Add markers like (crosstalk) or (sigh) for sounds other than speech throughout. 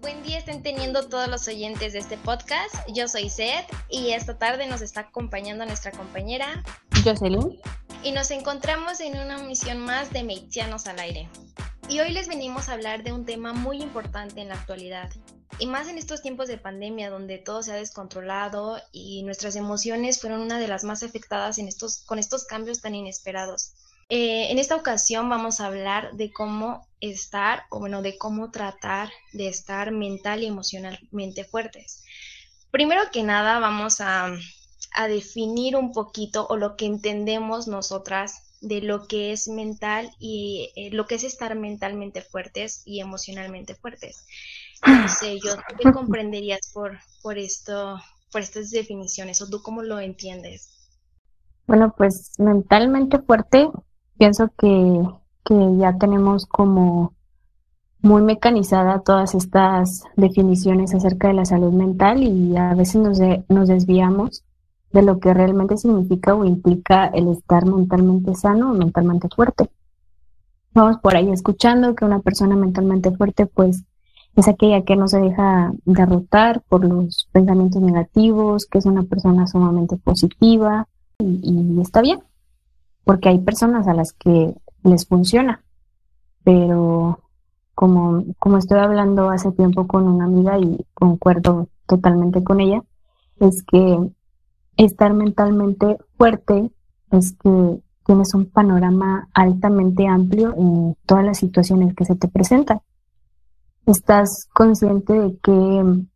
Buen día estén teniendo todos los oyentes de este podcast. Yo soy Seth y esta tarde nos está acompañando nuestra compañera Jocelyn. Y nos encontramos en una misión más de Meitianos al aire. Y hoy les venimos a hablar de un tema muy importante en la actualidad. Y más en estos tiempos de pandemia donde todo se ha descontrolado y nuestras emociones fueron una de las más afectadas en estos, con estos cambios tan inesperados. Eh, en esta ocasión vamos a hablar de cómo estar, o bueno, de cómo tratar de estar mental y emocionalmente fuertes. Primero que nada vamos a, definir un poquito o lo que entendemos nosotras de lo que es mental y eh, lo que es estar mentalmente fuertes y emocionalmente fuertes. No sé, yo, ¿qué comprenderías por, por esto, por estas definiciones o tú cómo lo entiendes? Bueno, pues mentalmente fuerte pienso que, ya tenemos como muy mecanizada todas estas definiciones acerca de la salud mental y a veces nos, nos desviamos de lo que realmente significa o implica el estar mentalmente sano o mentalmente fuerte. Vamos por ahí escuchando que una persona mentalmente fuerte pues es aquella que no se deja derrotar por los pensamientos negativos, que es una persona sumamente positiva y está bien porque hay personas a las que les funciona, pero como, como estoy hablando hace tiempo con una amiga y concuerdo totalmente con ella, es que estar mentalmente fuerte es que tienes un panorama altamente amplio en todas las situaciones que se te presentan. Estás consciente de que,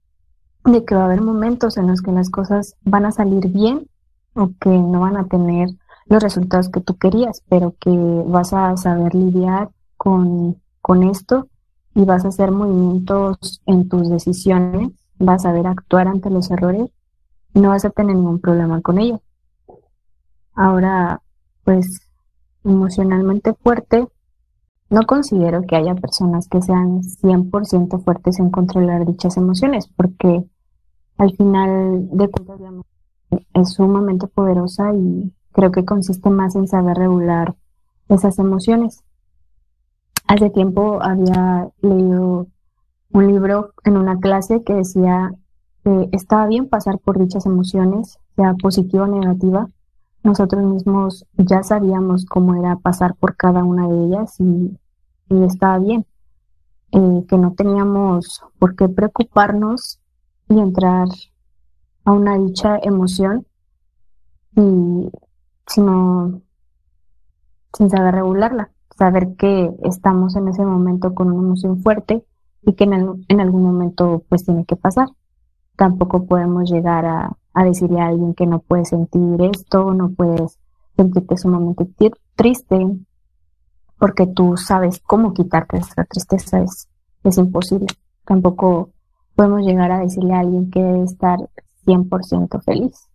de que va a haber momentos en los que las cosas van a salir bien o que no van a tener los resultados que tú querías, pero que vas a saber lidiar con, con esto y vas a hacer movimientos en tus decisiones, vas a saber actuar ante los errores y no vas a tener ningún problema con ello. Ahora, pues emocionalmente fuerte, no considero que haya personas que sean 100% fuertes en controlar dichas emociones, porque al final de cuentas es sumamente poderosa y creo que consiste más en saber regular esas emociones. Hace tiempo había leído un libro en una clase que decía que estaba bien pasar por dichas emociones, sea positiva o negativa. Nosotros mismos ya sabíamos cómo era pasar por cada una de ellas y, estaba bien. Eh, que no teníamos por qué preocuparnos y entrar a una dicha emoción y sino sin saber regularla, saber que estamos en ese momento con una emoción fuerte y que en, en algún momento pues tiene que pasar. Tampoco podemos llegar a, a decirle a alguien que no puedes sentir esto, no puedes sentirte sumamente triste, porque tú sabes cómo quitarte esa tristeza, es, es imposible. Tampoco podemos llegar a decirle a alguien que debe estar 100% feliz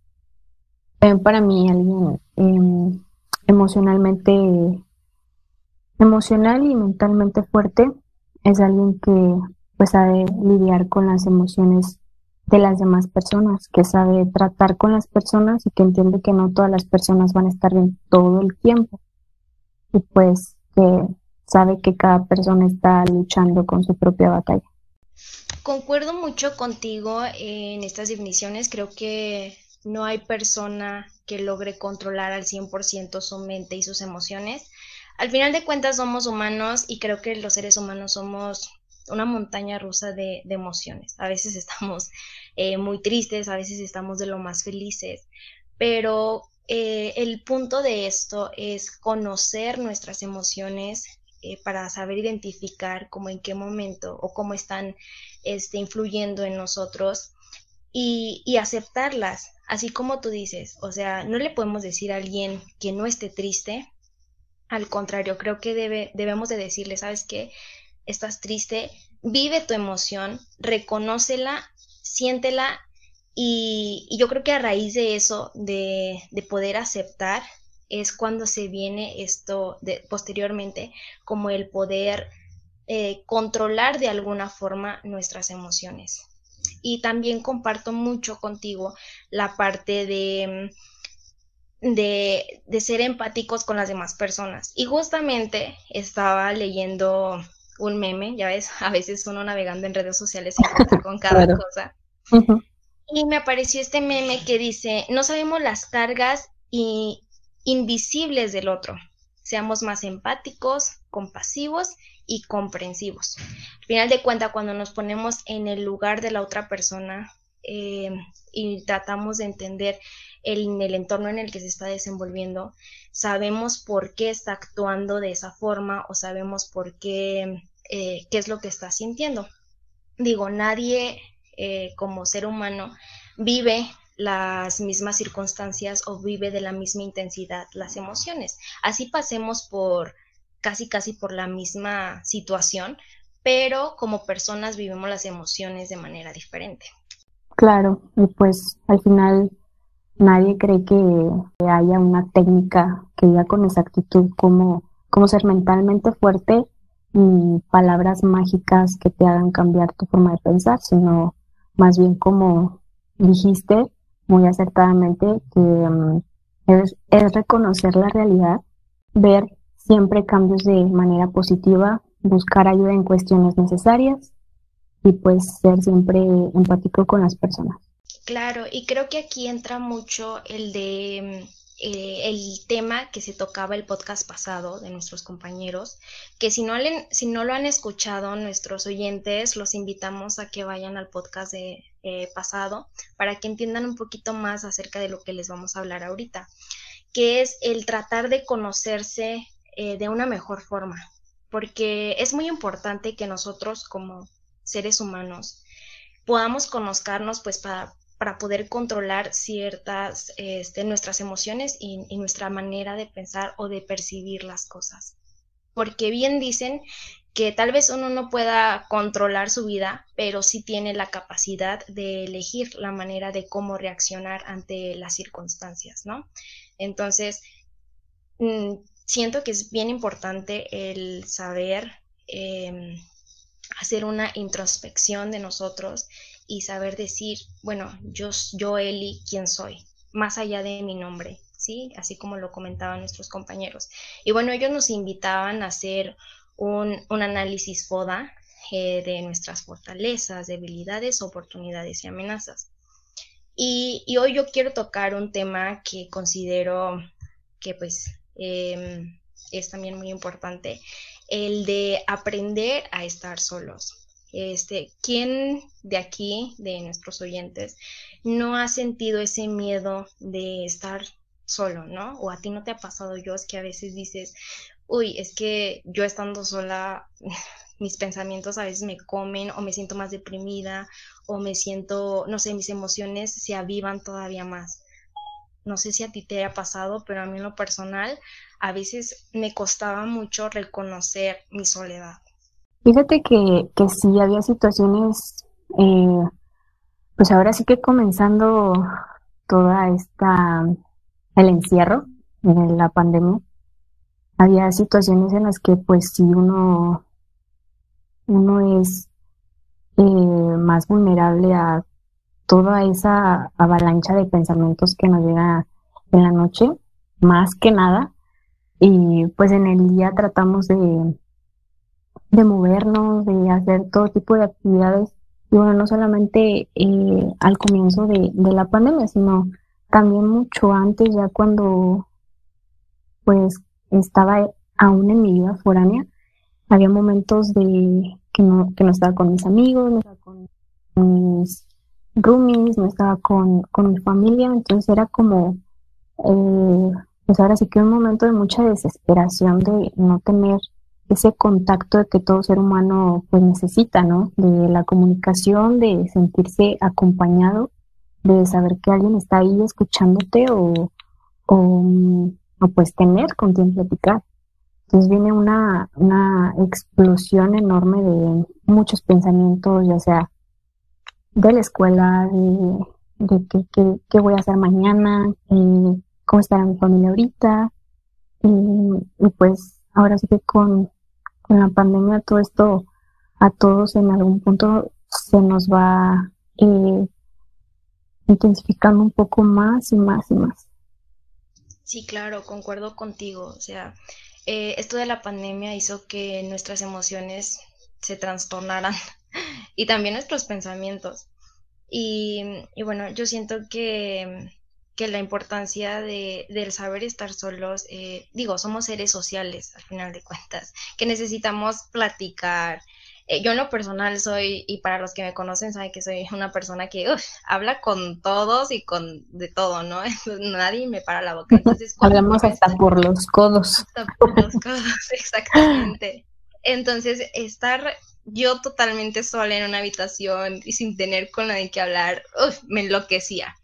para mí alguien em, emocionalmente, emocional y mentalmente fuerte es alguien que pues sabe lidiar con las emociones de las demás personas, que sabe tratar con las personas y que entiende que no todas las personas van a estar bien todo el tiempo. Y pues sabe que cada persona está luchando con su propia batalla. Concuerdo mucho contigo en estas definiciones, creo que no hay persona que logre controlar al 100% su mente y sus emociones. Al final de cuentas somos humanos y creo que los seres humanos somos una montaña rusa de, emociones. A veces estamos eh, muy tristes, a veces estamos de lo más felices, pero eh, el punto de esto es conocer nuestras emociones eh, para saber identificar cómo en qué momento o cómo están este, influyendo en nosotros y, aceptarlas así como tú dices, o sea, no le podemos decir a alguien que no esté triste, al contrario, creo que debe, debemos de decirle, ¿sabes qué? Estás triste, vive tu emoción, reconócela, siéntela y, yo creo que a raíz de eso, de, de poder aceptar, es cuando se viene esto de, posteriormente, como el poder eh, controlar de alguna forma nuestras emociones y también comparto mucho contigo la parte de, de, de ser empáticos con las demás personas. Y justamente estaba leyendo un meme, ya ves, (laughs) a veces uno navegando en redes sociales se con cada cosa. Y me apareció este meme que dice, no sabemos las cargas y invisibles del otro. Seamos más empáticos, compasivos y comprensivos. Al final de cuentas, cuando nos ponemos en el lugar de la otra persona eh, y tratamos de entender el, el entorno en el que se está desenvolviendo, sabemos por qué está actuando de esa forma o sabemos por qué, eh, qué es lo que está sintiendo. Digo, nadie eh, como ser humano vive las mismas circunstancias o vive de la misma intensidad las emociones. Así pasemos por casi casi por la misma situación, pero como personas vivimos las emociones de manera diferente. Claro, y pues al final nadie cree que haya una técnica que diga con exactitud cómo, cómo ser mentalmente fuerte y palabras mágicas que te hagan cambiar tu forma de pensar, sino más bien como dijiste muy acertadamente que mm, es, es reconocer la realidad, ver siempre cambios de manera positiva, buscar ayuda en cuestiones necesarias y pues ser siempre empático con las personas. Claro, y creo que aquí entra mucho el de mm, eh, el tema que se tocaba el podcast pasado de nuestros compañeros, que si no, lo han escuchado nuestros oyentes, los invitamos a que vayan al podcast de eh, pasado para que entiendan un poquito más acerca de lo que les vamos a hablar ahorita, que es el tratar de conocerse eh, de una mejor forma, porque es muy importante que nosotros como seres humanos podamos conocernos pues para para poder controlar ciertas, este, nuestras emociones y, nuestra manera de pensar o de percibir las cosas. Porque bien dicen que tal vez uno no pueda controlar su vida, pero sí tiene la capacidad de elegir la manera de cómo reaccionar ante las circunstancias, ¿no? Entonces, mm, siento que es bien importante el saber em, hacer una introspección de nosotros y saber decir, bueno, yo, yo Eli, ¿quién soy? Más allá de mi nombre, ¿sí? Así como lo comentaban nuestros compañeros. Y bueno, ellos nos invitaban a hacer un, análisis FODA eh, de nuestras fortalezas, debilidades, oportunidades y amenazas. Y, hoy yo quiero tocar un tema que considero que pues em, es también muy importante, el de aprender a estar solos. Este, ¿quién de aquí, de nuestros oyentes, no ha sentido ese miedo de estar solo, ¿no? O a ti no te ha pasado yo, es que a veces dices, uy, es que yo estando sola, (laughs) mis pensamientos a veces me comen o me siento más deprimida o me siento, no sé, mis emociones se avivan todavía más. No sé si a ti te ha pasado, pero a mí en lo personal a veces me costaba mucho reconocer mi soledad. Fíjate que, que sí había situaciones, eh, pues ahora sí que comenzando toda esta, el encierro de la pandemia, había situaciones en las que pues sí uno, uno es eh, más vulnerable a toda esa avalancha de pensamientos que nos llega en la noche, más que nada. Y pues en el día tratamos de, de movernos, de hacer todo tipo de actividades. Y bueno, no solamente eh, al comienzo de, la pandemia, sino también mucho antes, ya cuando pues estaba aún en mi vida foránea. Había momentos de que no, que no estaba con mis amigos, no estaba con mis roomies, no estaba con, con mi familia, entonces era como, eh, pues ahora sí que un momento de mucha desesperación de no tener ese contacto que todo ser humano pues necesita, ¿no? De la comunicación, de sentirse acompañado, de saber que alguien está ahí escuchándote o, o, pues tener con quien platicar. Entonces viene una, una explosión enorme de muchos pensamientos, ya sea de la escuela, de, de qué, voy a hacer mañana, eh, cómo estará mi familia ahorita. y pues ahora sí que con con la pandemia todo esto a todos en algún punto se nos va eh, intensificando un poco más y más y más. Sí, claro, concuerdo contigo. O sea, eh, esto de la pandemia hizo que nuestras emociones se trastornaran (laughs) y también nuestros pensamientos. Y, bueno, yo siento que, la importancia de, del saber estar solos, eh, digo, somos seres sociales al final de cuentas, que necesitamos platicar, eh, yo en lo personal soy, y para los que me conocen saben que soy una persona que habla con todos y con de todo, ¿no? (laughs) Nadie me para la boca. Entonces, Hablamos hasta por los codos. Hasta por los codos, (laughs) exactamente. Entonces, estar yo totalmente sola en una habitación y sin tener con nadie que hablar, me enloquecía.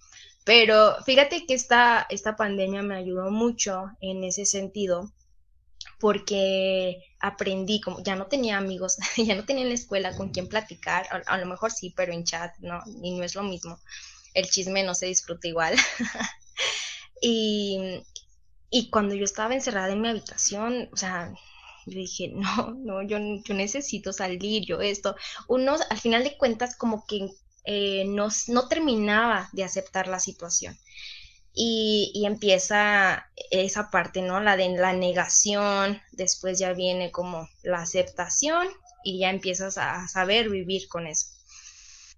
Pero fíjate que esta, esta pandemia me ayudó mucho en ese sentido, porque aprendí, como ya no tenía amigos, (laughs) ya no tenía en la escuela con quien platicar, a, lo mejor sí, pero en chat, ¿no? Y no es lo mismo. El chisme no se disfruta igual. (laughs) y, y cuando yo estaba encerrada en mi habitación, o sea, yo dije, (laughs) no, no, yo, yo necesito salir, yo esto. Uno, al final de cuentas, como que eh, no, no terminaba de aceptar la situación y, empieza esa parte, ¿no? La de la negación, después ya viene como la aceptación y ya empiezas a saber vivir con eso.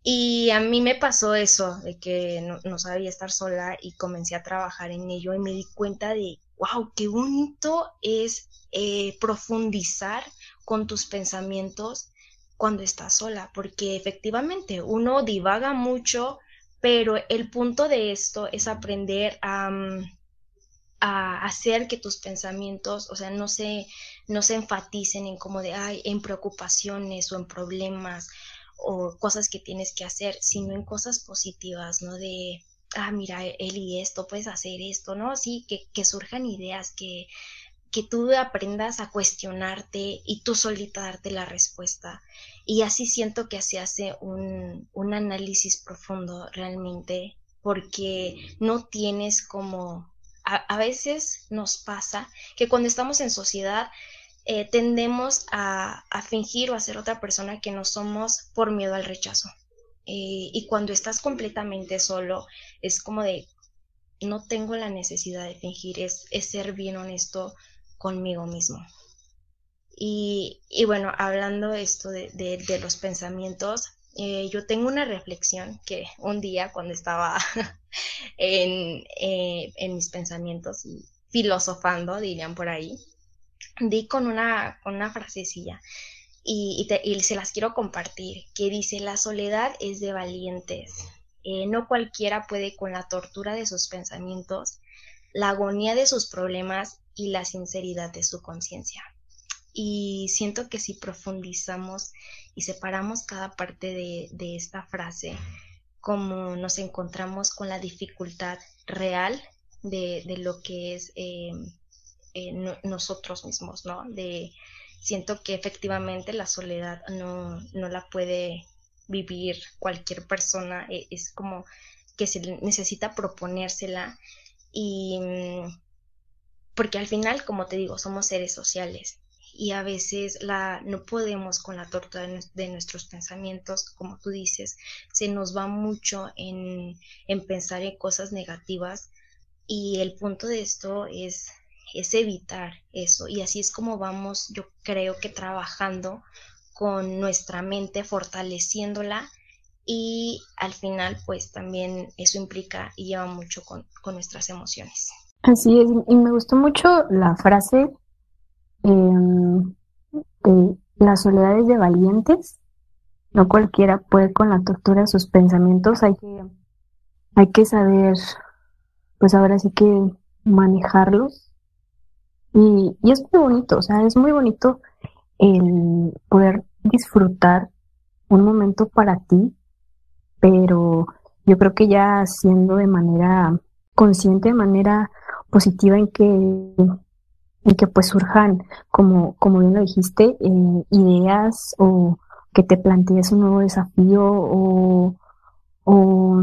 Y a mí me pasó eso, de que no, sabía estar sola y comencé a trabajar en ello y me di cuenta de, wow, qué bonito es eh, profundizar con tus pensamientos cuando estás sola, porque efectivamente uno divaga mucho, pero el punto de esto es aprender a, mm, a hacer que tus pensamientos, o sea, no se, no se enfaticen en como de, ay, en preocupaciones o en problemas o cosas que tienes que hacer, sino en cosas positivas, ¿no? De, ah, mira, y esto, puedes hacer esto, ¿no? Sí, que, que surjan ideas, que, que tú aprendas a cuestionarte y tú solita darte la respuesta. Y así siento que se hace un, un análisis profundo realmente, porque no tienes como, a, veces nos pasa que cuando estamos en sociedad eh, tendemos a, a, fingir o a ser otra persona que no somos por miedo al rechazo. Eh, y cuando estás completamente solo, es como de, no tengo la necesidad de fingir, es, es ser bien honesto conmigo mismo. Y, bueno, hablando esto de, de, los pensamientos, eh, yo tengo una reflexión que un día cuando estaba (laughs) en, eh, en, mis pensamientos y filosofando, dirían por ahí, di con una, una frasecilla y, y, se las quiero compartir, que dice, la soledad es de valientes. Eh, no cualquiera puede con la tortura de sus pensamientos, la agonía de sus problemas y la sinceridad de su conciencia. Y siento que si profundizamos y separamos cada parte de, esta frase, como nos encontramos con la dificultad real de, lo que es eh, eh, nosotros mismos, ¿no? De, siento que efectivamente la soledad no, no la puede vivir cualquier persona, e, es como que se necesita proponérsela y mm, porque al final, como te digo, somos seres sociales y a veces la, no podemos con la tortura de, nuestros pensamientos, como tú dices, se nos va mucho en, pensar en cosas negativas y el punto de esto es, es evitar eso y así es como vamos, yo creo que trabajando con nuestra mente, fortaleciéndola y al final pues también eso implica y lleva mucho con, con nuestras emociones. Así es, y me gustó mucho la frase Em, las soledades de valientes. No cualquiera puede con la tortura de sus pensamientos. Hay que, hay que saber, pues ahora sí que manejarlos. Y, y es muy bonito, o sea, es muy bonito el poder disfrutar un momento para ti, pero yo creo que ya haciendo de manera consciente, de manera positiva en que y que pues surjan, como, como bien lo dijiste, eh, ideas o que te plantees un nuevo desafío o, o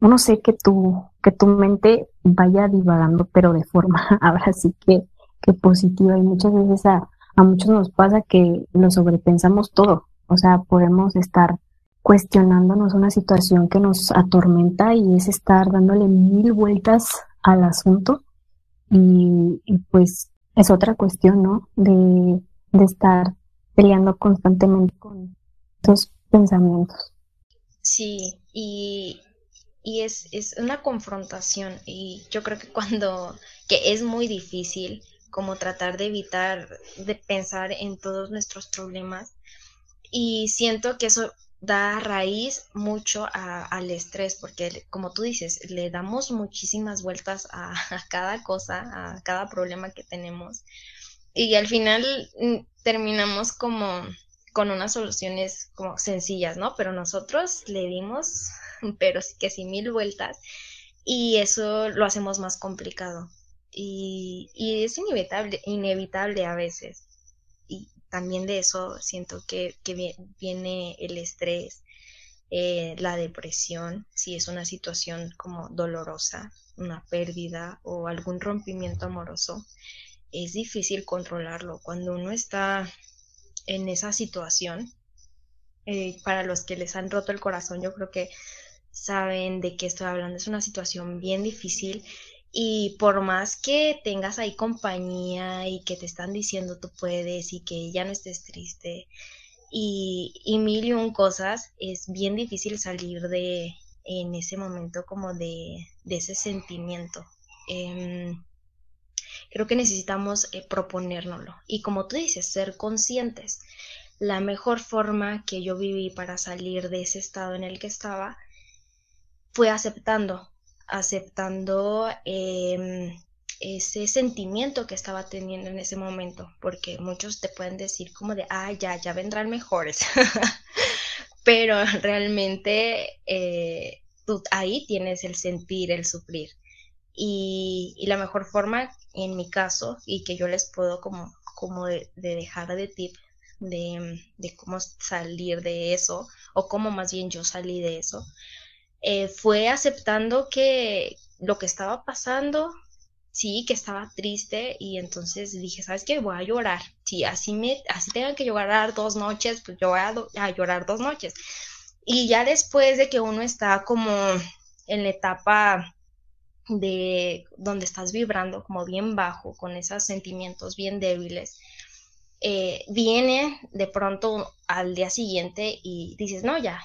no sé, que tu, que tu mente vaya divagando, pero de forma (laughs) ahora sí que, que positiva. Y muchas veces a, a muchos nos pasa que lo sobrepensamos todo. O sea, podemos estar cuestionándonos una situación que nos atormenta y es estar dándole mil vueltas al asunto y, pues es otra cuestión, ¿no? De, de estar peleando constantemente con estos pensamientos. Sí, y, y es, es una confrontación y yo creo que cuando, que es muy difícil como tratar de evitar de pensar en todos nuestros problemas y siento que eso da raíz mucho al estrés porque como tú dices le damos muchísimas vueltas a, (laughs) a, cada cosa a cada problema que tenemos y al final mm, terminamos como con unas soluciones como sencillas, ¿no? Pero nosotros le dimos, (laughs) pero sí que sí mil vueltas y eso lo hacemos más complicado. Y, y es inevitable, inevitable a veces. También de eso siento que, que viene el estrés, eh, la depresión, si es una situación como dolorosa, una pérdida o algún rompimiento amoroso, es difícil controlarlo. Cuando uno está en esa situación. Eh, para los que les han roto el corazón, yo creo que saben de qué estoy hablando. Es una situación bien difícil y por más que tengas ahí compañía y que te están diciendo tú puedes y que ya no estés triste y, mil y un cosas, es bien difícil salir de en ese momento como de, de ese sentimiento. Em, creo que necesitamos eh, proponérnoslo. Y como tú dices, ser conscientes. La mejor forma que yo viví para salir de ese estado en el que estaba fue aceptando, aceptando em, ese sentimiento que estaba teniendo en ese momento, porque muchos te pueden decir como de, ah, ya, ya vendrán mejores, (laughs) pero (laughs) realmente eh, tú ahí tienes el sentir, el sufrir. Y, la mejor forma, en mi caso, y que yo les puedo como, como de, dejar de tip de, cómo salir de eso, o cómo más bien yo salí de eso, eh, fue aceptando que lo que estaba pasando, sí, que estaba triste, y entonces dije, ¿sabes qué? Voy a llorar. Si así, me, así tengan que llorar dos noches, pues yo voy a, a llorar dos noches. Y ya después de que uno está como en la etapa de donde estás vibrando como bien bajo, con esos sentimientos bien débiles, eh, viene de pronto al día siguiente y dices, no, ya,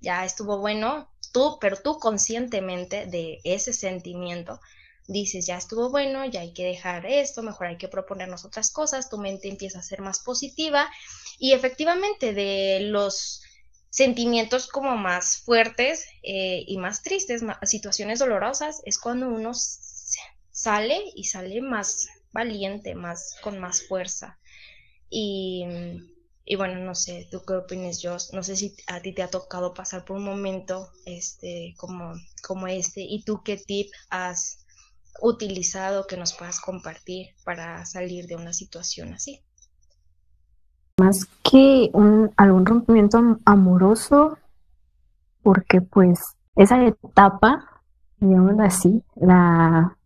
ya estuvo bueno, tú, pero tú conscientemente de ese sentimiento, dices, ya estuvo bueno, ya hay que dejar esto, mejor hay que proponernos otras cosas, tu mente empieza a ser más positiva y efectivamente de los sentimientos como más fuertes eh, y más tristes, situaciones dolorosas, es cuando uno sale y sale más valiente, más con más fuerza. Y, y, bueno, no sé, ¿tú qué opinas, yo No sé si a ti te ha tocado pasar por un momento este, como, como este y tú qué tip has utilizado que nos puedas compartir para salir de una situación así. Más que un, algún rompimiento amoroso, porque pues esa etapa, digamos así, la,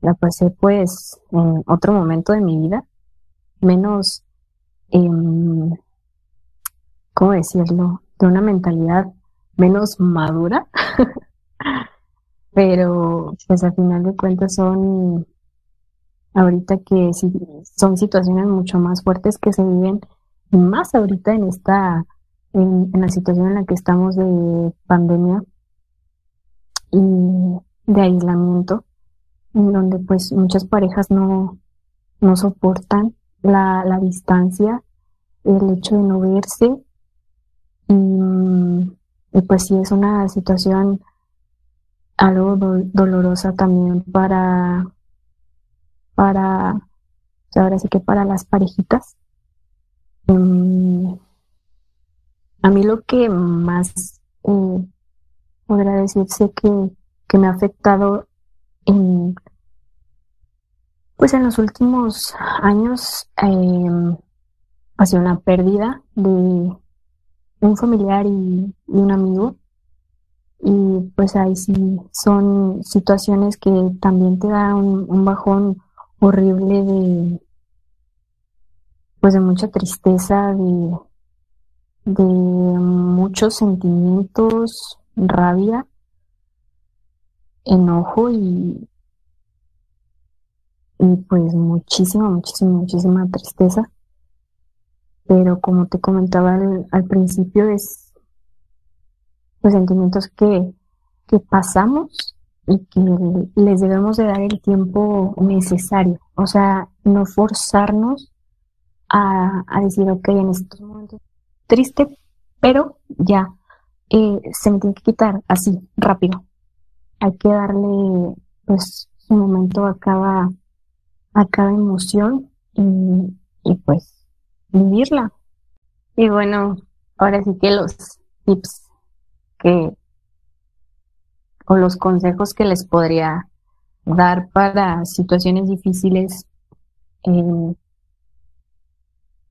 la pasé pues en otro momento de mi vida, menos, eh, ¿cómo decirlo?, de una mentalidad menos madura, (laughs) pero pues al final de cuentas son ahorita que sí, son situaciones mucho más fuertes que se viven, más ahorita en esta, en, la situación en la que estamos de pandemia y de aislamiento, en donde pues muchas parejas no, no soportan la, la distancia, el hecho de no verse, y, pues sí es una situación algo dolorosa también para para, ahora sí que para las parejitas. Mm, a mí lo que más eh, podría decirse que, que me ha afectado en, pues en los últimos años eh, ha sido una pérdida de un familiar y, un amigo. Y pues ahí sí son situaciones que también te dan un bajón horrible de pues de mucha tristeza, de, de muchos sentimientos, rabia, enojo y, y pues muchísima, muchísima, muchísima tristeza. Pero como te comentaba al, principio, es los sentimientos que, que pasamos y que les debemos de dar el tiempo necesario. O sea, no forzarnos a, a decir, ok, en estos momentos triste, pero ya eh, se me tiene que quitar así, rápido. Hay que darle pues su momento a cada, a cada emoción y, y pues vivirla. Y bueno, ahora sí que los tips que o los consejos que les podría dar para situaciones difíciles, eh,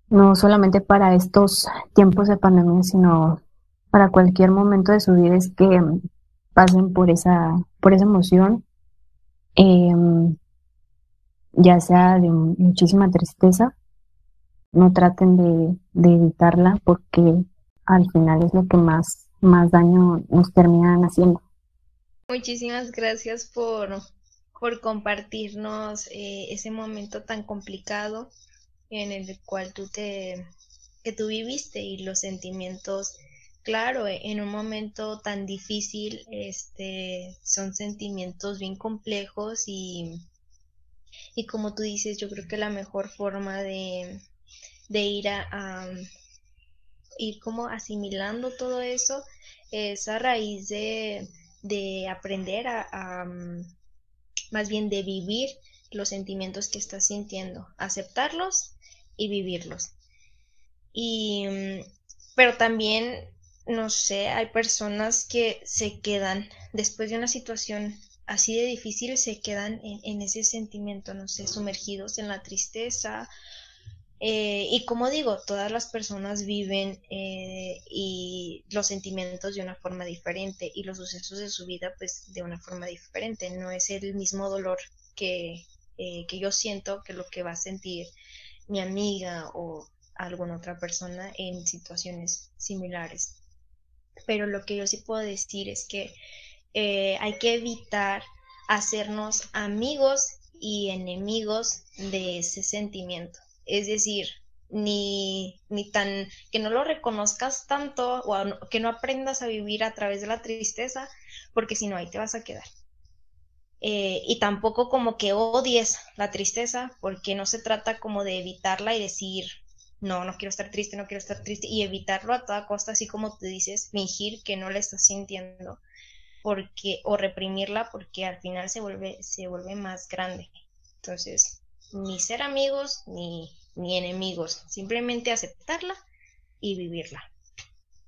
no solamente para estos tiempos de pandemia, sino para cualquier momento de su vida es que pasen por esa, por esa emoción, em, ya sea de muchísima tristeza, no traten de, de, evitarla porque al final es lo que más, más daño nos terminan haciendo. Muchísimas gracias por, por compartirnos eh, ese momento tan complicado en el cual tú te que tú viviste y los sentimientos claro en un momento tan difícil este son sentimientos bien complejos y y como tú dices yo creo que la mejor forma de, de ir a, ir como asimilando todo eso es a raíz de, de aprender a, más bien de vivir los sentimientos que estás sintiendo, aceptarlos y vivirlos. Y, pero también, no sé, hay personas que se quedan después de una situación así de difícil, se quedan en, ese sentimiento, no sé, sumergidos en la tristeza. Eh, y como digo, todas las personas viven eh, los sentimientos de una forma diferente y los sucesos de su vida pues de una forma diferente. No es el mismo dolor que, eh, que yo siento que lo que va a sentir mi amiga o alguna otra persona en situaciones similares. Pero lo que yo sí puedo decir es que hay que evitar hacernos amigos y enemigos de ese sentimiento. Es decir, ni, ni tan que no lo reconozcas tanto o que no aprendas a vivir a través de la tristeza, porque si no, ahí te vas a quedar. Eh, y tampoco como que odies la tristeza, porque no se trata como de evitarla y decir, no, no quiero estar triste, no quiero estar triste, y evitarlo a toda costa, así como te dices, fingir que no la estás sintiendo, porque, o reprimirla, porque al final se vuelve, se vuelve más grande. Entonces, ni ser amigos, ni, ni enemigos, simplemente aceptarla y vivirla.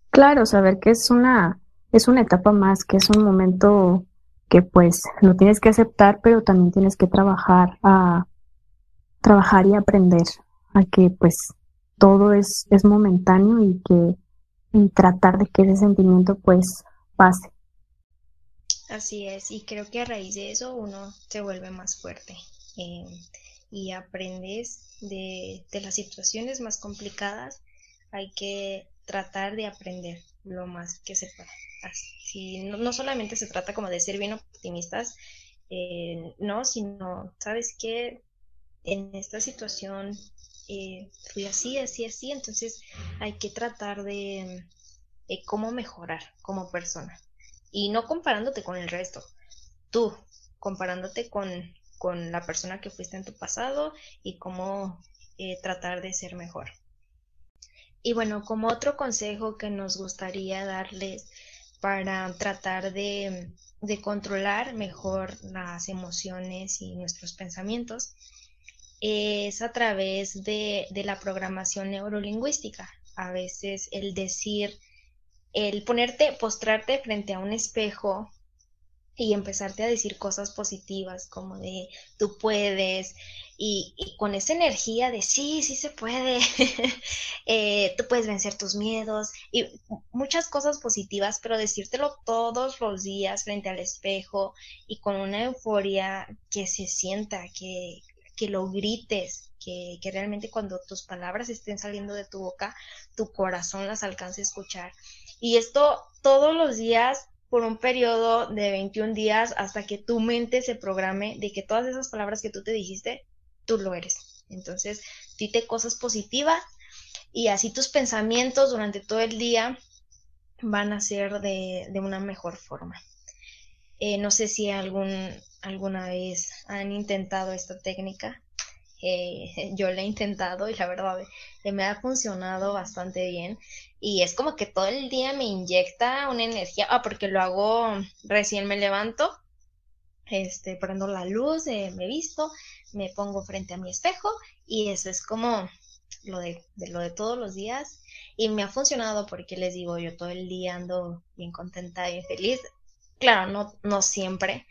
Claro, saber que es una, es una etapa más, que es un momento que pues lo tienes que aceptar, pero también tienes que trabajar a trabajar y aprender a que pues todo es, es momentáneo y que y tratar de que ese sentimiento pues pase. Así es, y creo que a raíz de eso uno se vuelve más fuerte eh, y aprendes de, de las situaciones más complicadas, hay que tratar de aprender lo más que se pueda no, solamente se trata como de ser bien optimistas, eh, no, sino, ¿sabes qué? En esta situación eh, fui así, así, así, entonces hay que tratar de, cómo mejorar como persona. Y no comparándote con el resto, tú, comparándote con, con la persona que fuiste en tu pasado y cómo eh, tratar de ser mejor. Y bueno, como otro consejo que nos gustaría darles para tratar de, controlar mejor las emociones y nuestros pensamientos es a través de, la programación neurolingüística. A veces el decir, el ponerte, postrarte frente a un espejo y empezarte a decir cosas positivas como de tú puedes y, con esa energía de sí, sí se puede, (laughs) eh, tú puedes vencer tus miedos y muchas cosas positivas, pero decírtelo todos los días frente al espejo y con una euforia que se sienta, que, que lo grites, que, que realmente cuando tus palabras estén saliendo de tu boca, tu corazón las alcance a escuchar. Y esto todos los días por un periodo de 21 días hasta que tu mente se programe de que todas esas palabras que tú te dijiste, tú lo eres. Entonces, dite cosas positivas y así tus pensamientos durante todo el día van a ser de, una mejor forma. Eh, no sé si algún, alguna vez han intentado esta técnica. Eh, yo la he intentado y la verdad eh, me ha funcionado bastante bien. Y es como que todo el día me inyecta una energía. Ah, porque lo hago recién me levanto. Este, prendo la luz, me visto, me pongo frente a mi espejo y eso es como lo de, lo de todos los días y me ha funcionado porque les digo, yo todo el día ando bien contenta y feliz. Claro, no, no siempre,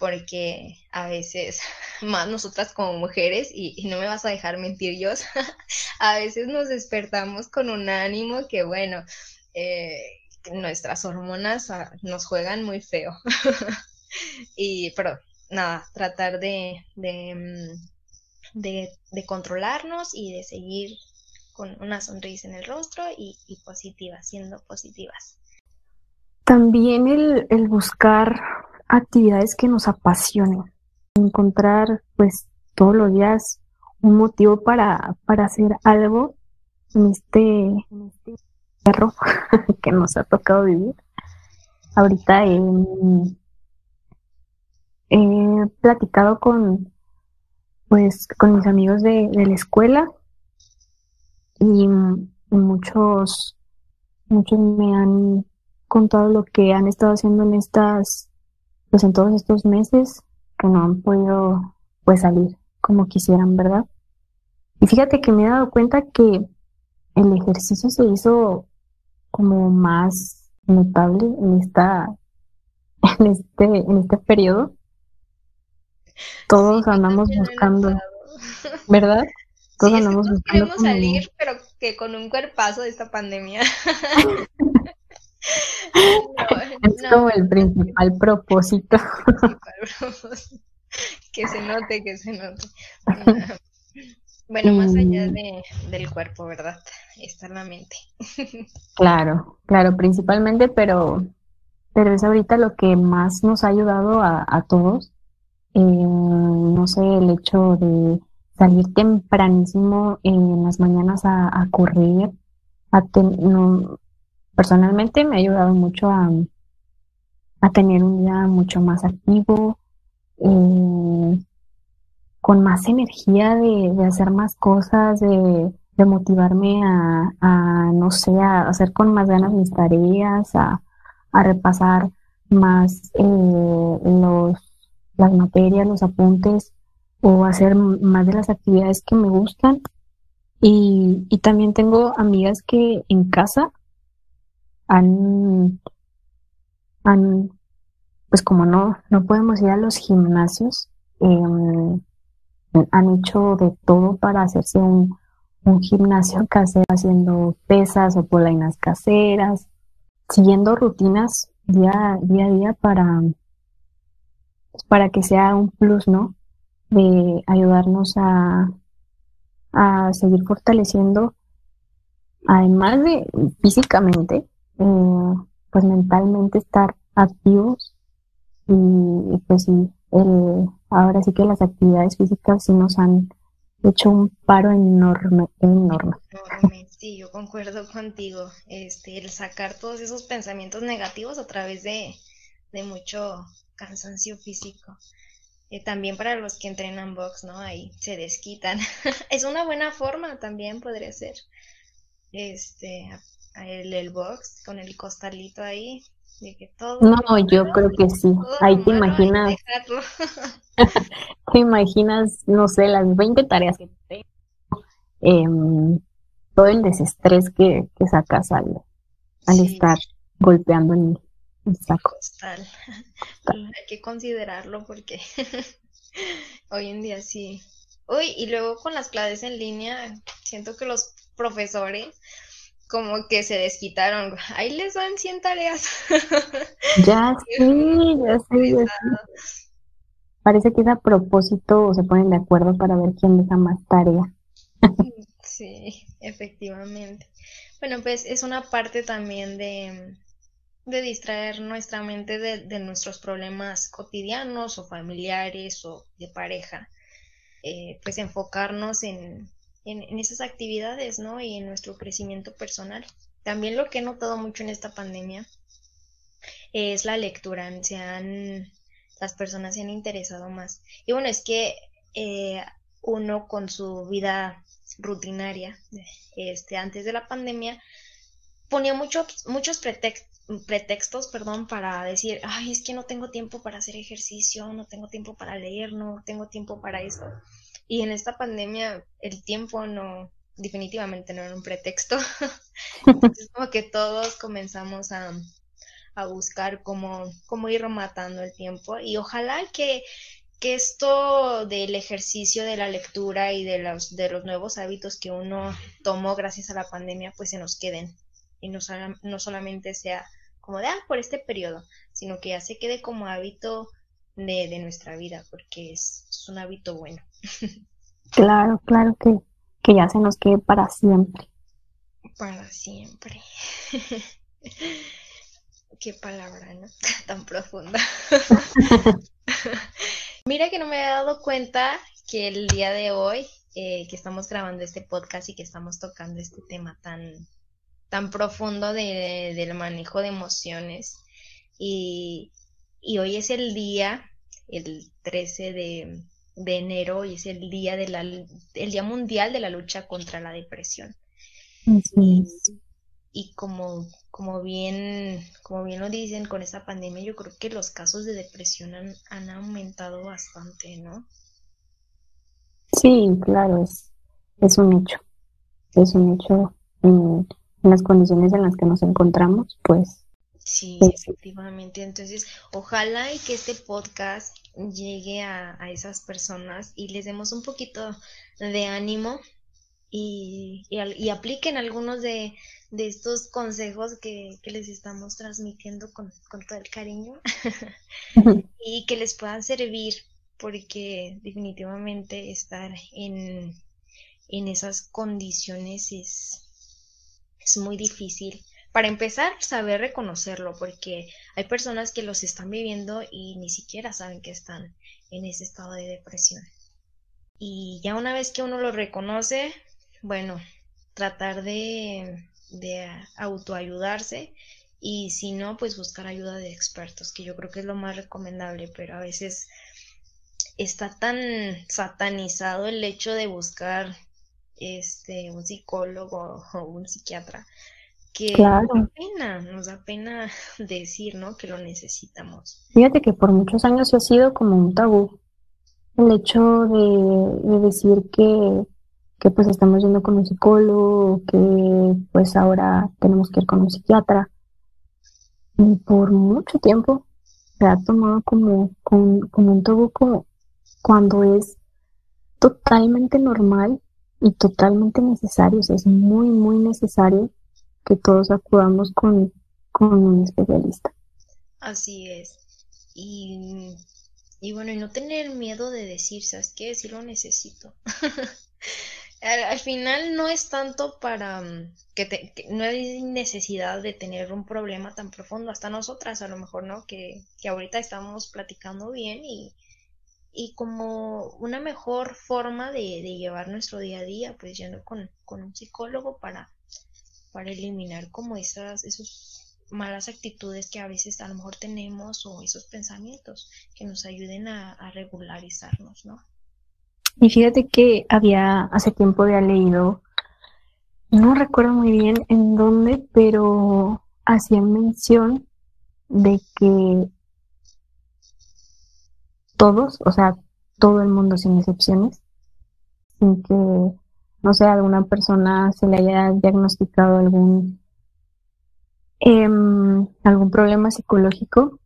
porque a veces, (laughs) más nosotras como mujeres, y, no me vas a dejar mentir yo, (laughs) a veces nos despertamos con un ánimo que bueno, eh, nuestras hormonas ah, nos juegan muy feo. (laughs) y, pero nada, tratar de, de mm, de, controlarnos y de seguir con una sonrisa en el rostro y, positivas, siendo positivas. También el, el, buscar actividades que nos apasionen, encontrar pues todos los días un motivo para, para hacer algo en este, este perro (laughs) que nos ha tocado vivir. Ahorita he platicado con, pues con mis amigos de, la escuela y, muchos, muchos me han contado lo que han estado haciendo en estas, pues en todos estos meses que no han podido pues salir como quisieran, ¿verdad? Y fíjate que me he dado cuenta que el ejercicio se hizo como más notable en esta (laughs) en este en este periodo todos andamos buscando, ¿verdad? Todos andamos buscando. Queremos salir, pero que con un cuerpazo de esta pandemia. (laughs) es como el principal (laughs) propósito. que se note, que se note. Bueno, más allá de, del cuerpo, ¿verdad? Está la mente. (laughs) claro, claro, principalmente, pero, pero es ahorita lo que más nos ha ayudado a, a todos eh, no sé, el hecho de salir tempranísimo en las mañanas a, correr, a personalmente me ha ayudado mucho a, a tener un día mucho más activo, eh, con más energía de, hacer más cosas, de, motivarme a, a, no sé, a hacer con más ganas mis tareas, a, a repasar más eh, los las materias, los apuntes o hacer más de las actividades que me gustan. Y, y también tengo amigas que en casa han, han, pues como no, no podemos ir a los gimnasios, em, han hecho de todo para hacerse un, un gimnasio casero, haciendo pesas o polainas caseras, siguiendo rutinas día, día a día para, para que sea un plus, ¿no? De ayudarnos a, a seguir fortaleciendo, además de físicamente, eh, pues mentalmente estar activos y pues sí, ahora sí que las actividades físicas sí nos han hecho un paro enorme, enorme. Sí, yo concuerdo contigo. Este, el sacar todos esos pensamientos negativos a través de, de mucho cansancio físico. Eh, también para los que entrenan box, ¿no? Ahí se desquitan. (laughs) es una buena forma también, podría ser. Este, el, el box con el costalito ahí. De que todo no, yo creo que sí. Ahí te imaginas. (laughs) te imaginas, no sé, las 20 tareas que tengo. Em, todo el desestrés que, que sacas al, al estar golpeando en, Exacto. (laughs) Hay que considerarlo porque (laughs) hoy en día sí. Uy, y luego con las clases en línea, siento que los profesores como que se desquitaron. Ahí les dan 100 tareas. (laughs) Ya (laughs) sí, ya sí, Parece que es a propósito o se ponen de acuerdo para ver quién deja más tarea. (laughs) Sí, efectivamente. Bueno, pues es una parte también de, de distraer nuestra mente de, nuestros problemas cotidianos o familiares o de pareja, eh, pues enfocarnos en, en, esas actividades, ¿no? Y en nuestro crecimiento personal. También lo que he notado mucho en esta pandemia es la lectura. Se han, las personas se han interesado más. Y bueno, es que eh, uno con su vida rutinaria, este, antes de la pandemia, ponía muchos muchos pretextos, perdón, para decir, ay, es que no tengo tiempo para hacer ejercicio, no tengo tiempo para leer, no tengo tiempo para esto. Y en esta pandemia el tiempo no, definitivamente no era un pretexto. (laughs) Entonces como que todos comenzamos a, a buscar cómo, cómo ir rematando el tiempo y ojalá que, que esto del ejercicio, de la lectura y de los, de los nuevos hábitos que uno tomó gracias a la pandemia, pues se nos queden y no, no solamente sea como de, ah, por este periodo, sino que ya se quede como hábito de, de nuestra vida, porque es, es, un hábito bueno. Claro, claro que, que ya se nos quede para siempre. Para siempre. (laughs) Qué palabra, ¿no? (laughs) Tan profunda. (laughs) Mira que no me he dado cuenta que el día de hoy, eh, que estamos grabando este podcast y que estamos tocando este tema tan, tan profundo de, del manejo de emociones, y, y, hoy es el día, el 13 de, de enero, y es el día, de la, el día mundial de la lucha contra la depresión. Y como, como bien, como bien lo dicen con esta pandemia, yo creo que los casos de depresión han, han aumentado bastante, ¿no? Sí, claro, es, es un hecho. Es un hecho en, las condiciones en las que nos encontramos, pues. Sí, efectivamente. Entonces, ojalá y que este podcast llegue a, a esas personas y les demos un poquito de ánimo y, y apliquen algunos de, de estos consejos que, les estamos transmitiendo con, todo el cariño (laughs) y que les puedan servir porque definitivamente estar en, en esas condiciones es, es muy difícil. Para empezar, saber reconocerlo, porque hay personas que los están viviendo y ni siquiera saben que están en ese estado de depresión. Y ya una vez que uno lo reconoce, bueno, tratar de, de autoayudarse y si no, pues buscar ayuda de expertos, que yo creo que es lo más recomendable, pero a veces está tan satanizado el hecho de buscar este un psicólogo o un psiquiatra que nos da pena, nos da pena (laughs) decir, ¿no? Que lo necesitamos. Fíjate que por muchos años ha sido como un tabú el hecho de decir que que pues estamos yendo con un psicólogo, que pues ahora tenemos que ir con un psiquiatra. Y por mucho tiempo se ha tomado como, como, un tabú cuando es totalmente normal y totalmente necesario. es muy, muy necesario que todos acudamos con, con un especialista. Así es. Y, y bueno, y no tener miedo de decir, ¿sabes qué? Si lo necesito. (laughs) al, final no es tanto para mm, que, no hay necesidad de tener un problema tan profundo, hasta nosotras a lo mejor, ¿no? Que, que ahorita estamos platicando bien y, y como una mejor forma de, de, llevar nuestro día a día, pues yendo con, con un psicólogo para, para eliminar como esas, esos malas actitudes que a veces a lo mejor tenemos o esos pensamientos que nos ayuden a, regularizarnos, ¿no? Y fíjate que había, hace tiempo había leído, no recuerdo muy bien en dónde, pero hacían mención de que todos, o sea, todo el mundo sin excepciones, sin que, no sé, alguna persona se le haya diagnosticado algún, em, algún problema psicológico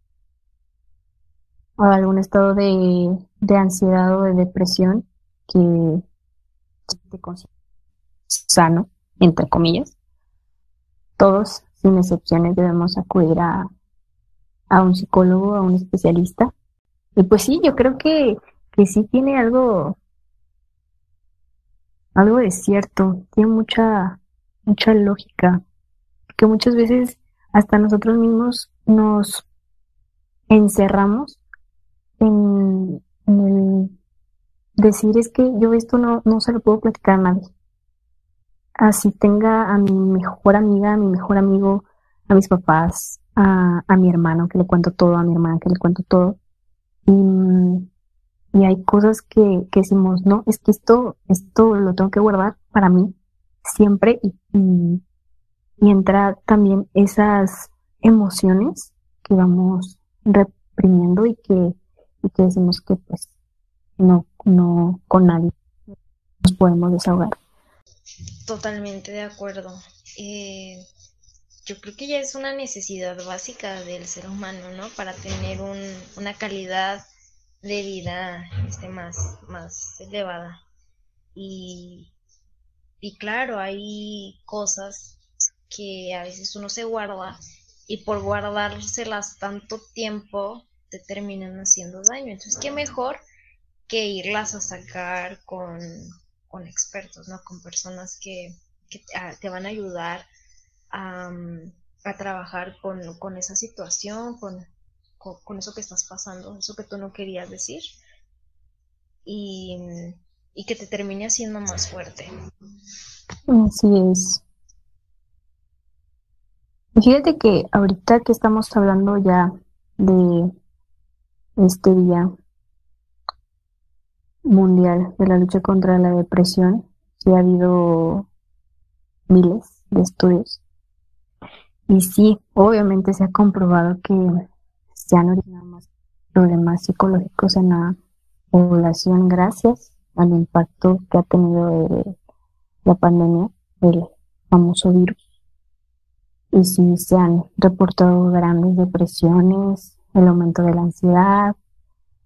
o algún estado de, de ansiedad o de depresión, que sano, entre comillas, todos, sin excepciones, debemos acudir a, a un psicólogo, a un especialista. Y pues sí, yo creo que, que sí tiene algo, algo de cierto, tiene mucha, mucha lógica, que muchas veces hasta nosotros mismos nos encerramos en, decir es que yo esto no, no se lo puedo platicar a nadie. Así tenga a mi mejor amiga, a mi mejor amigo, a mis papás, a, a mi hermano que le cuento todo, a mi hermana que le cuento todo. Y, y hay cosas que, que decimos, no, es que esto, esto lo tengo que guardar para mí siempre y, y, entra también esas emociones que vamos reprimiendo y que, y que decimos que pues no, no con nadie nos podemos desahogar. Totalmente de acuerdo. Eh, yo creo que ya es una necesidad básica del ser humano, ¿no? Para tener un, una calidad de vida este, más, más elevada. Y, y claro, hay cosas que a veces uno se guarda y por guardárselas tanto tiempo te terminan haciendo daño. Entonces, ¿qué mejor que irlas a sacar con, con expertos, ¿no? Con personas que, que te van a ayudar a, a trabajar con, con, esa situación, con, con, eso que estás pasando, eso que tú no querías decir. Y, y que te termine haciendo más fuerte. Así es. Fíjate que ahorita que estamos hablando ya de este día mundial de la lucha contra la depresión, sí ha habido miles de estudios. Y sí, obviamente se ha comprobado que se han originado más problemas psicológicos en la población. Gracias al impacto que ha tenido la pandemia, el famoso virus. Y si se han reportado grandes depresiones, el aumento de la ansiedad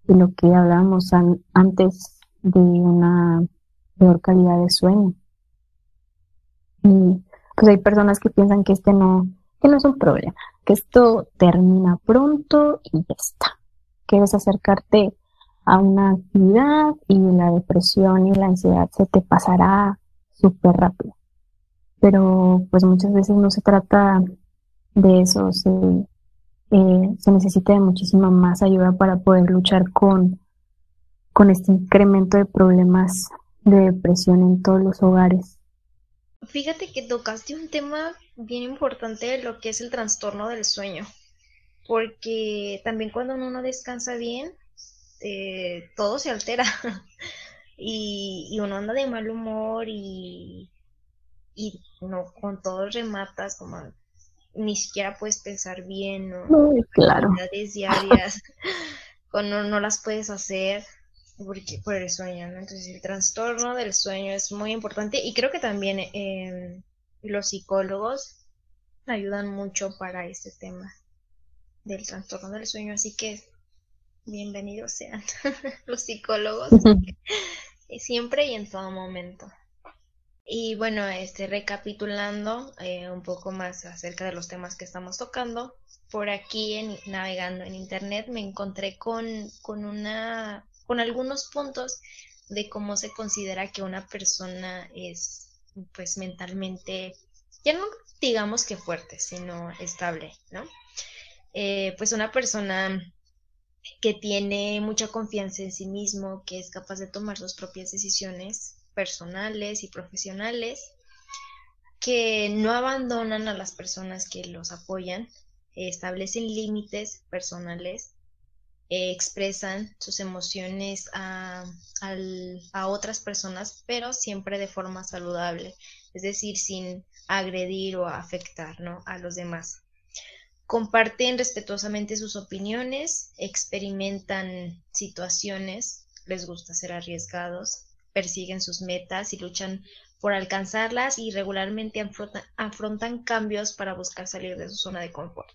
y lo que hablábamos antes de una peor calidad de sueño. Y pues hay personas que piensan que este no, que no es un problema, que esto termina pronto y ya está. Quieres acercarte a una actividad y la depresión y la ansiedad se te pasará súper rápido pero pues muchas veces no se trata de eso, se, eh, se necesita de muchísima más ayuda para poder luchar con, con este incremento de problemas de depresión en todos los hogares. Fíjate que tocaste un tema bien importante lo que es el trastorno del sueño, porque también cuando uno descansa bien, eh, todo se altera (laughs) y, y uno anda de mal humor y y no con todo rematas como ni siquiera puedes pensar bien o Muy claro. diarias (laughs) no, no las puedes hacer porque, por el sueño, Entonces el trastorno del sueño es muy importante y creo que también em, los psicólogos ayudan mucho para este tema del trastorno del sueño, así que bienvenidos sean (laughs) los psicólogos siempre y en todo momento. Y bueno, este, recapitulando eh, un poco más acerca de los temas que estamos tocando, por aquí en, navegando en internet me encontré con, con, una, con algunos puntos de cómo se considera que una persona es pues mentalmente, ya no digamos que fuerte, sino estable, ¿no? Eh, pues una persona que tiene mucha confianza en sí mismo, que es capaz de tomar sus propias decisiones, personales y profesionales que no abandonan a las personas que los apoyan, establecen límites personales, expresan sus emociones a, a, otras personas, pero siempre de forma saludable, es decir, sin agredir o afectar ¿no? a los demás. Comparten respetuosamente sus opiniones, experimentan situaciones, les gusta ser arriesgados, persiguen sus metas y luchan por alcanzarlas y regularmente afrontan, cambios para buscar salir de su zona de confort.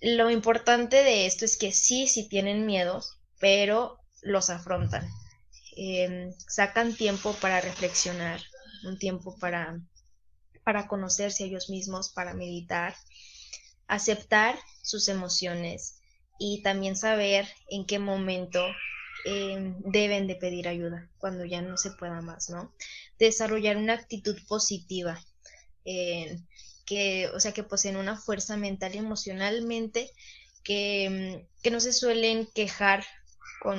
Lo importante de esto es que sí, sí tienen miedos, pero los afrontan. Em, sacan tiempo para reflexionar, un tiempo para, para conocerse a ellos mismos, para meditar, aceptar sus emociones y también saber en qué momento Em, deben de pedir ayuda cuando ya no se pueda más, ¿no? Desarrollar una actitud positiva, que, o sea, que poseen una fuerza mental y emocionalmente que, mm, que no se suelen quejar con,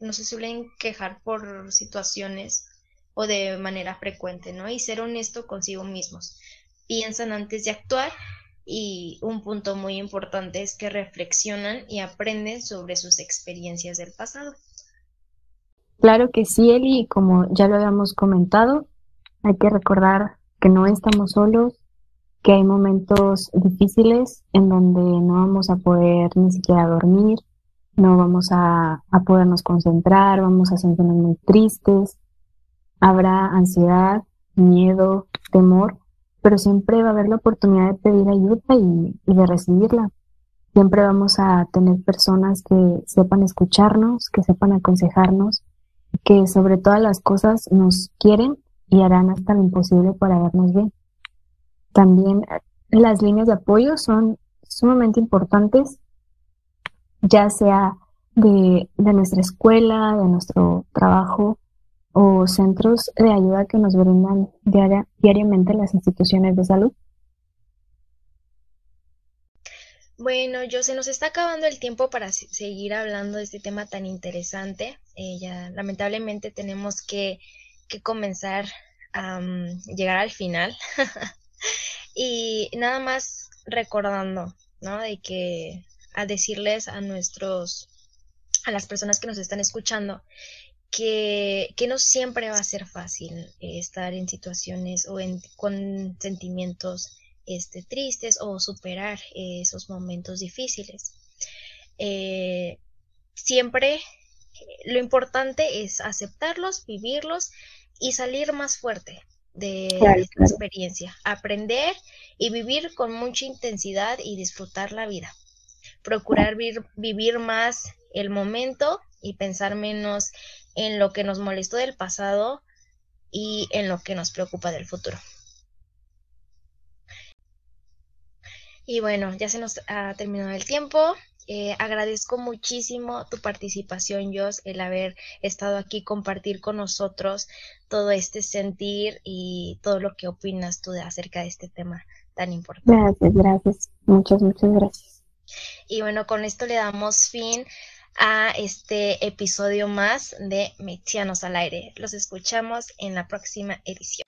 no se suelen quejar por situaciones o de manera frecuente, ¿no? Y ser honesto consigo mismos. Piensan antes de actuar y un punto muy importante es que reflexionan y aprenden sobre sus experiencias del pasado. Claro que sí, Eli, como ya lo habíamos comentado, hay que recordar que no estamos solos, que hay momentos difíciles en donde no vamos a poder ni siquiera dormir, no vamos a, a podernos concentrar, vamos a sentirnos muy tristes, habrá ansiedad, miedo, temor, pero siempre va a haber la oportunidad de pedir ayuda y, y de recibirla. Siempre vamos a tener personas que sepan escucharnos, que sepan aconsejarnos, que sobre todas las cosas nos quieren y harán hasta lo imposible para vernos bien. También eh, las líneas de apoyo son sumamente importantes, ya sea de, de nuestra escuela, de nuestro trabajo o centros de ayuda que nos brindan diariamente las instituciones de salud. Bueno, yo se nos está acabando el tiempo para seguir hablando de este tema tan interesante. Eh, ya lamentablemente tenemos que, que comenzar a llegar al final. (laughs) y nada más recordando, ¿no? De que a decirles a nuestros, a las personas que nos están escuchando, que, que no siempre va a ser fácil estar en situaciones o en, con sentimientos este, tristes o superar esos momentos difíciles. Eh, siempre lo importante es aceptarlos, vivirlos y salir más fuerte de, esta experiencia, aprender y vivir con mucha intensidad y disfrutar la vida. Procurar vivir más el momento y pensar menos en lo que nos molestó del pasado y en lo que nos preocupa del futuro. Y bueno, ya se nos ha terminado el tiempo. Eh, agradezco muchísimo tu participación, Jos, el haber estado aquí, compartir con nosotros todo este sentir y todo lo que opinas tú de, acerca de este tema tan importante. Gracias, gracias. Muchas, muchas gracias. Y bueno, con esto le damos fin a este episodio más de Mexianos al aire. Los escuchamos en la próxima edición.